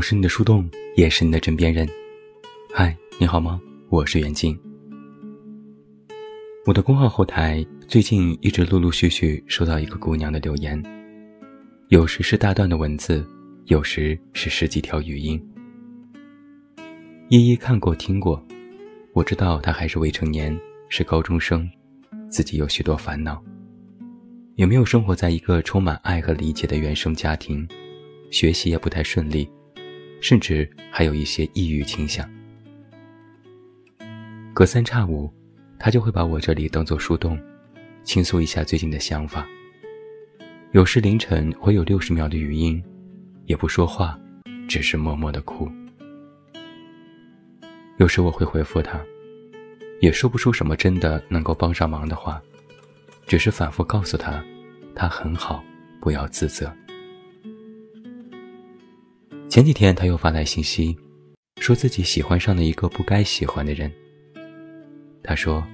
我是你的树洞，也是你的枕边人。嗨，你好吗？我是袁静。我的公号后台最近一直陆陆续续收到一个姑娘的留言，有时是大段的文字，有时是十几条语音。一一看过听过，我知道她还是未成年，是高中生，自己有许多烦恼。也没有生活在一个充满爱和理解的原生家庭，学习也不太顺利，甚至还有一些抑郁倾向。隔三差五，他就会把我这里当做树洞，倾诉一下最近的想法。有时凌晨会有六十秒的语音，也不说话，只是默默的哭。有时我会回复他，也说不出什么真的能够帮上忙的话。只是反复告诉他，他很好，不要自责。前几天他又发来信息，说自己喜欢上了一个不该喜欢的人。他说，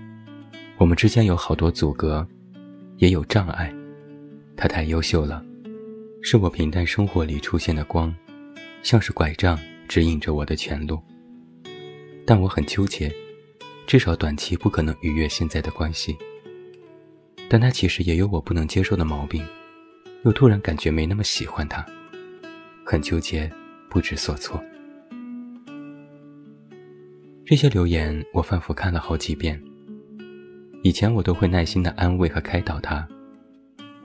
我们之间有好多阻隔，也有障碍。他太优秀了，是我平淡生活里出现的光，像是拐杖指引着我的前路。但我很纠结，至少短期不可能逾越现在的关系。但他其实也有我不能接受的毛病，又突然感觉没那么喜欢他，很纠结，不知所措。这些留言我反复看了好几遍。以前我都会耐心的安慰和开导他，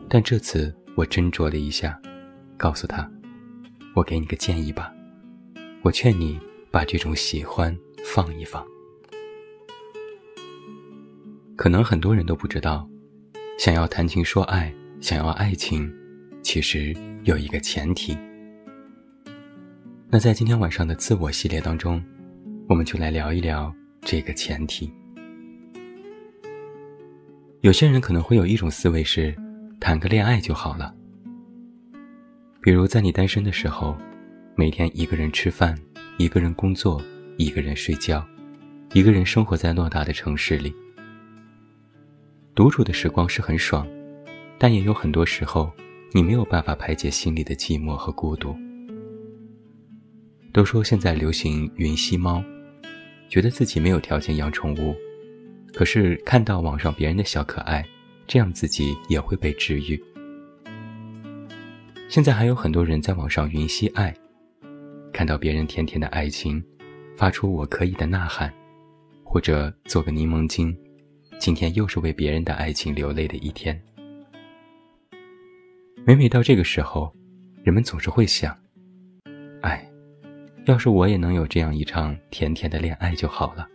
但这次我斟酌了一下，告诉他：“我给你个建议吧，我劝你把这种喜欢放一放。”可能很多人都不知道。想要谈情说爱，想要爱情，其实有一个前提。那在今天晚上的自我系列当中，我们就来聊一聊这个前提。有些人可能会有一种思维是，谈个恋爱就好了。比如在你单身的时候，每天一个人吃饭，一个人工作，一个人睡觉，一个人生活在偌大的城市里。独处的时光是很爽，但也有很多时候，你没有办法排解心里的寂寞和孤独。都说现在流行云吸猫，觉得自己没有条件养宠物，可是看到网上别人的小可爱，这样自己也会被治愈。现在还有很多人在网上云吸爱，看到别人甜甜的爱情，发出“我可以”的呐喊，或者做个柠檬精。今天又是为别人的爱情流泪的一天。每每到这个时候，人们总是会想：要是我也能有这样一场甜甜的恋爱就好了。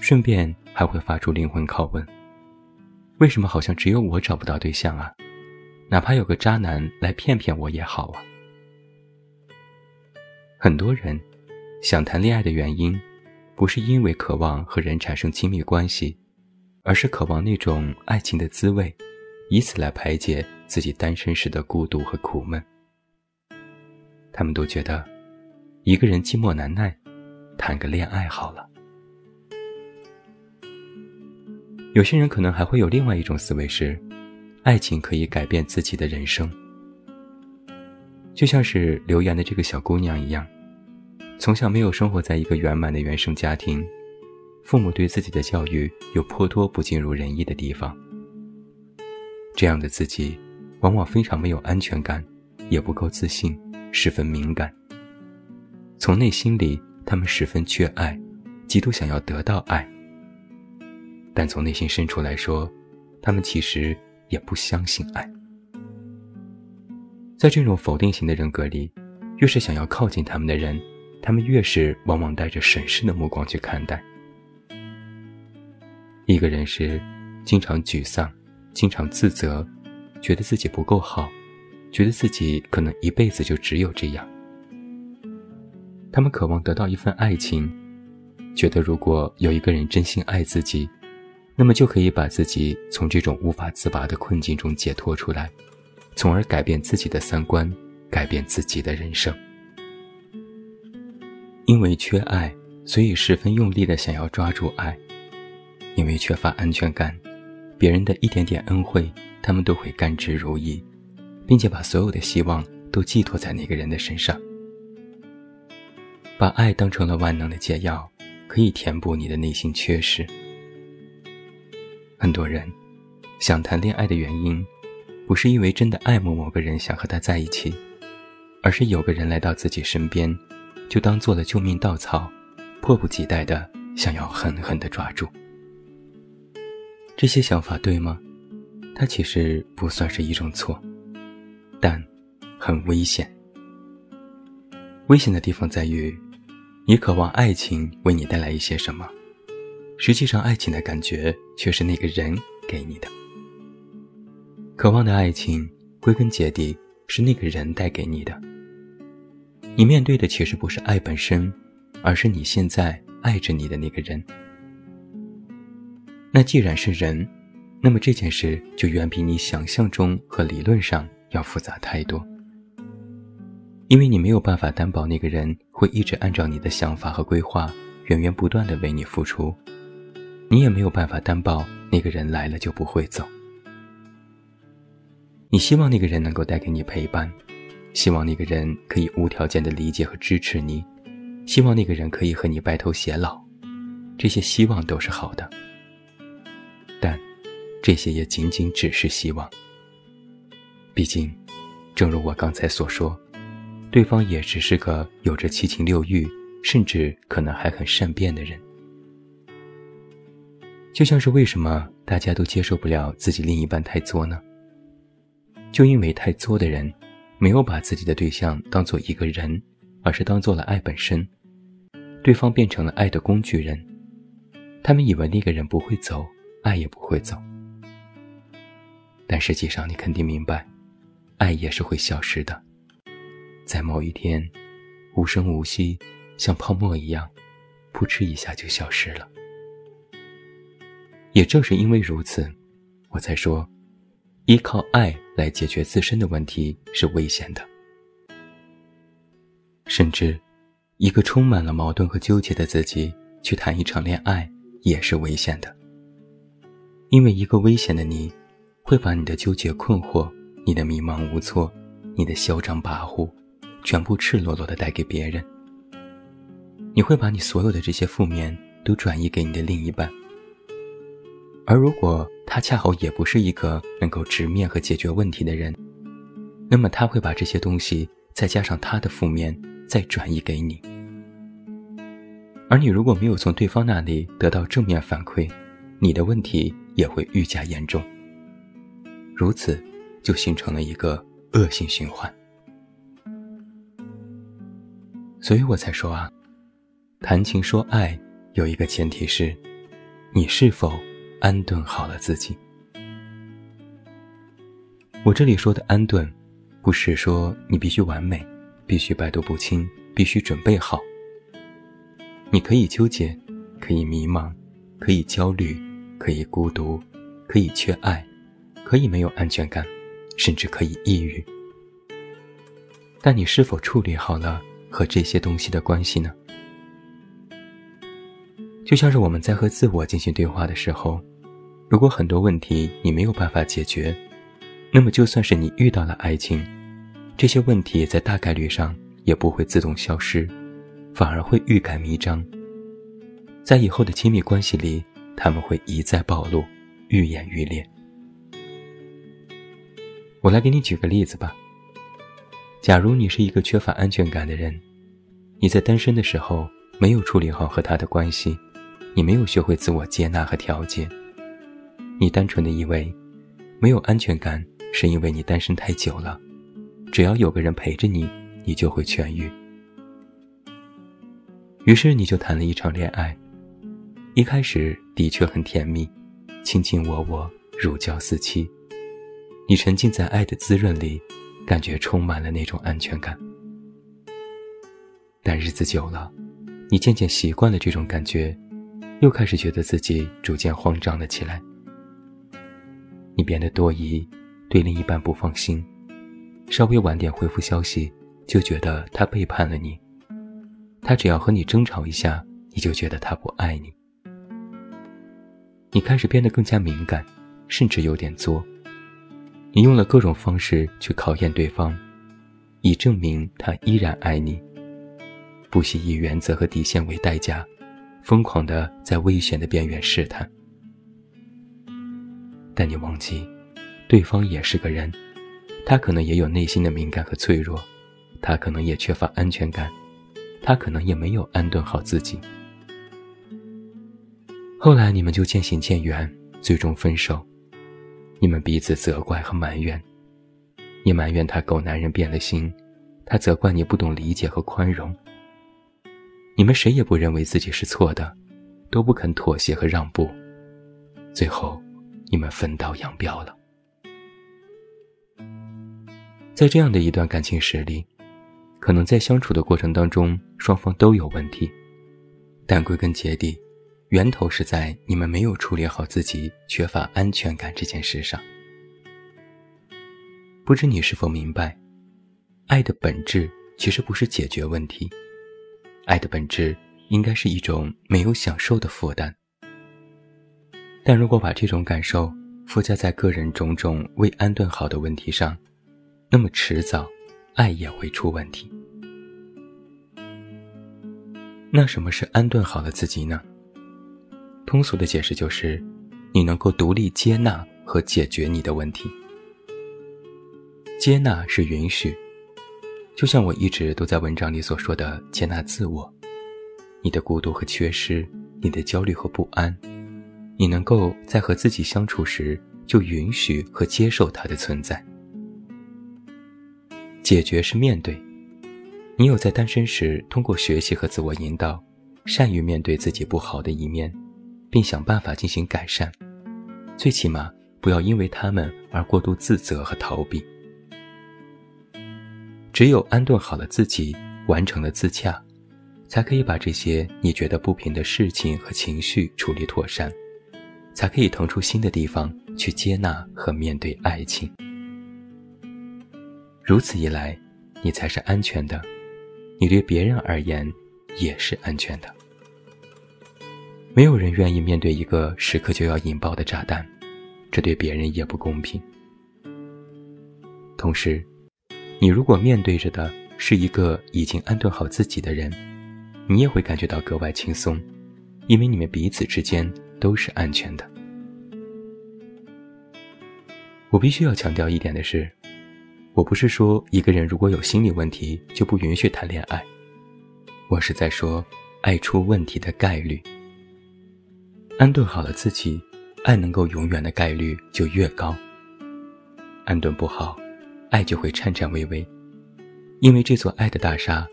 顺便还会发出灵魂拷问：为什么好像只有我找不到对象啊？哪怕有个渣男来骗骗我也好啊。很多人想谈恋爱的原因。不是因为渴望和人产生亲密关系，而是渴望那种爱情的滋味，以此来排解自己单身时的孤独和苦闷。他们都觉得，一个人寂寞难耐，谈个恋爱好了。有些人可能还会有另外一种思维是，爱情可以改变自己的人生，就像是留言的这个小姑娘一样。从小没有生活在一个圆满的原生家庭，父母对自己的教育有颇多不尽如人意的地方。这样的自己，往往非常没有安全感，也不够自信，十分敏感。从内心里，他们十分缺爱，极度想要得到爱。但从内心深处来说，他们其实也不相信爱。在这种否定型的人格里，越是想要靠近他们的人。他们越是往往带着审视的目光去看待一个人，是经常沮丧，经常自责，觉得自己不够好，觉得自己可能一辈子就只有这样。他们渴望得到一份爱情，觉得如果有一个人真心爱自己，那么就可以把自己从这种无法自拔的困境中解脱出来，从而改变自己的三观，改变自己的人生。因为缺爱，所以十分用力的想要抓住爱；因为缺乏安全感，别人的一点点恩惠，他们都会甘之如饴，并且把所有的希望都寄托在那个人的身上。把爱当成了万能的解药，可以填补你的内心缺失。很多人想谈恋爱的原因，不是因为真的爱慕某个人想和他在一起，而是有个人来到自己身边，就当做了救命稻草，迫不及待的想要狠狠的抓住。这些想法对吗？它其实不算是一种错，但很危险。危险的地方在于。你渴望爱情为你带来一些什么？实际上，爱情的感觉却是那个人给你的。渴望的爱情，归根结底是那个人带给你的。你面对的其实不是爱本身，而是你现在爱着你的那个人。那既然是人，那么这件事就远比你想象中和理论上要复杂太多。因为你没有办法担保那个人会一直按照你的想法和规划，源源不断的为你付出，你也没有办法担保那个人来了就不会走。你希望那个人能够带给你陪伴，希望那个人可以无条件的理解和支持你，希望那个人可以和你白头偕老，这些希望都是好的，但这些也仅仅只是希望。毕竟，正如我刚才所说。对方也只是个有着七情六欲，甚至可能还很善变的人。就像是为什么大家都接受不了自己另一半太作呢？就因为太作的人，没有把自己的对象当做一个人，而是当做了爱本身。对方变成了爱的工具人，他们以为那个人不会走，爱也不会走。但实际上，你肯定明白，爱也是会消失的。在某一天，无声无息，像泡沫一样，扑哧一下就消失了。也正是因为如此，我才说，依靠爱来解决自身的问题是危险的。甚至，一个充满了矛盾和纠结的自己去谈一场恋爱也是危险的。因为一个危险的你，会把你的纠结困惑、你的迷茫无措、你的嚣张跋扈。全部赤裸裸的带给别人，你会把你所有的这些负面都转移给你的另一半，而如果他恰好也不是一个能够直面和解决问题的人，那么他会把这些东西再加上他的负面再转移给你，而你如果没有从对方那里得到正面反馈，你的问题也会愈加严重，如此就形成了一个恶性循环。所以我才说啊，谈情说爱有一个前提是，你是否安顿好了自己。我这里说的安顿，不是说你必须完美，必须百毒不侵，必须准备好。你可以纠结，可以迷茫，可以焦虑，可以孤独，可以缺爱，可以没有安全感，甚至可以抑郁。但你是否处理好了？和这些东西的关系呢？就像是我们在和自我进行对话的时候，如果很多问题你没有办法解决，那么就算是你遇到了爱情，这些问题在大概率上也不会自动消失，反而会欲盖弥彰。在以后的亲密关系里，他们会一再暴露，愈演愈烈。我来给你举个例子吧。假如你是一个缺乏安全感的人，你在单身的时候没有处理好和他的关系，你没有学会自我接纳和调节，你单纯的以为没有安全感是因为你单身太久了，只要有个人陪着你，你就会痊愈。于是你就谈了一场恋爱，一开始的确很甜蜜，卿卿我我，如胶似漆，你沉浸在爱的滋润里。感觉充满了那种安全感，但日子久了，你渐渐习惯了这种感觉，又开始觉得自己逐渐慌张了起来。你变得多疑，对另一半不放心，稍微晚点回复消息，就觉得他背叛了你；他只要和你争吵一下，你就觉得他不爱你。你开始变得更加敏感，甚至有点作。你用了各种方式去考验对方，以证明他依然爱你。不惜以原则和底线为代价，疯狂的在危险的边缘试探。但你忘记，对方也是个人，他可能也有内心的敏感和脆弱，他可能也缺乏安全感，他可能也没有安顿好自己。后来你们就渐行渐远，最终分手。你们彼此责怪和埋怨，你埋怨他狗男人变了心，他责怪你不懂理解和宽容。你们谁也不认为自己是错的，都不肯妥协和让步，最后。你们分道扬镳了。在这样的一段感情史里，可能在相处的过程当中，双方都有问题，但归根结底，源头是在你们没有处理好自己缺乏安全感这件事上。不知你是否明白，爱的本质其实不是解决问题，爱的本质应该是一种没有享受的负担。但如果把这种感受附加在个人种种未安顿好的问题上，那么迟早，爱也会出问题。那什么是安顿好了自己呢？通俗的解释就是，你能够独立接纳和解决你的问题。接纳是允许，就像我一直都在文章里所说的，接纳自我，你的孤独和缺失，你的焦虑和不安。你能够在和自己相处时，就允许和接受它的存在。解决是面对，你有在单身时通过学习和自我引导，善于面对自己不好的一面，并想办法进行改善。最起码不要因为他们而过度自责和逃避。只有安顿好了自己，完成了自洽，才可以把这些你觉得不平的事情和情绪处理妥善。才可以腾出新的地方去接纳和面对爱情。如此一来，你才是安全的，你对别人而言也是安全的。没有人愿意面对一个时刻就要引爆的炸弹，这对别人也不公平。同时，你如果面对着的是一个已经安顿好自己的人，你也会感觉到格外轻松，因为你们彼此之间。都是安全的。我必须要强调一点的是，我不是说一个人如果有心理问题就不允许谈恋爱，我是在说爱出问题的概率。安顿好了自己，爱能够永远的概率就越高。安顿不好，爱就会颤颤巍巍，因为这座爱的大厦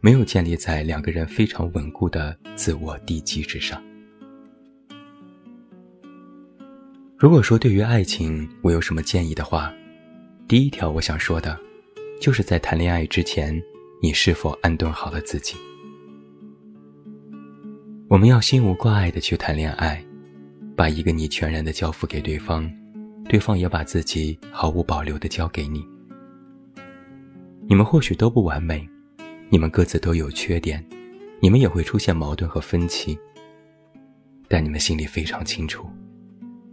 没有建立在两个人非常稳固的自我地基之上。如果说对于爱情我有什么建议的话，第一条我想说的，就是在谈恋爱之前，你是否安顿好了自己？我们要心无挂碍的去谈恋爱，把一个你全然的交付给对方，对方也把自己毫无保留的交给你。你们或许都不完美，你们各自都有缺点，你们也会出现矛盾和分歧，但你们心里非常清楚。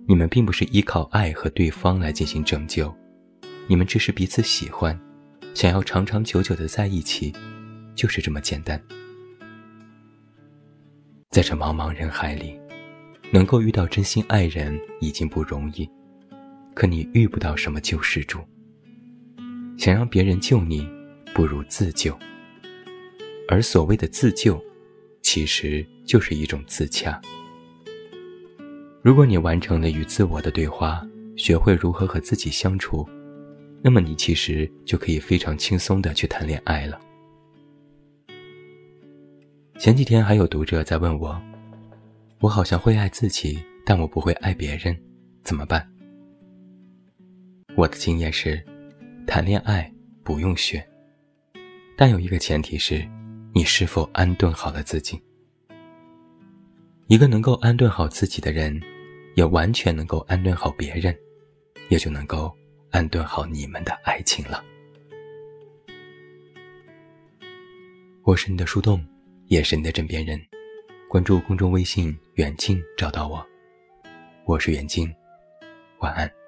你们并不是依靠爱和对方来进行拯救，你们只是彼此喜欢，想要长长久久的在一起，就是这么简单。在这茫茫人海里，能够遇到真心爱人已经不容易，可你遇不到什么救世主。想让别人救你，不如自救。而所谓的自救，其实就是一种自洽。如果你完成了与自我的对话，学会如何和自己相处，那么你其实就可以非常轻松的去谈恋爱了。前几天还有读者在问我，我好像会爱自己，但我不会爱别人，怎么办？我的经验是，谈恋爱不用学，但有一个前提是，你是否安顿好了自己。一个能够安顿好自己的人。也完全能够安顿好别人，也就能够安顿好你们的爱情了。我是你的树洞，也是你的枕边人。关注公众微信“远近”，找到我。我是远近，晚安。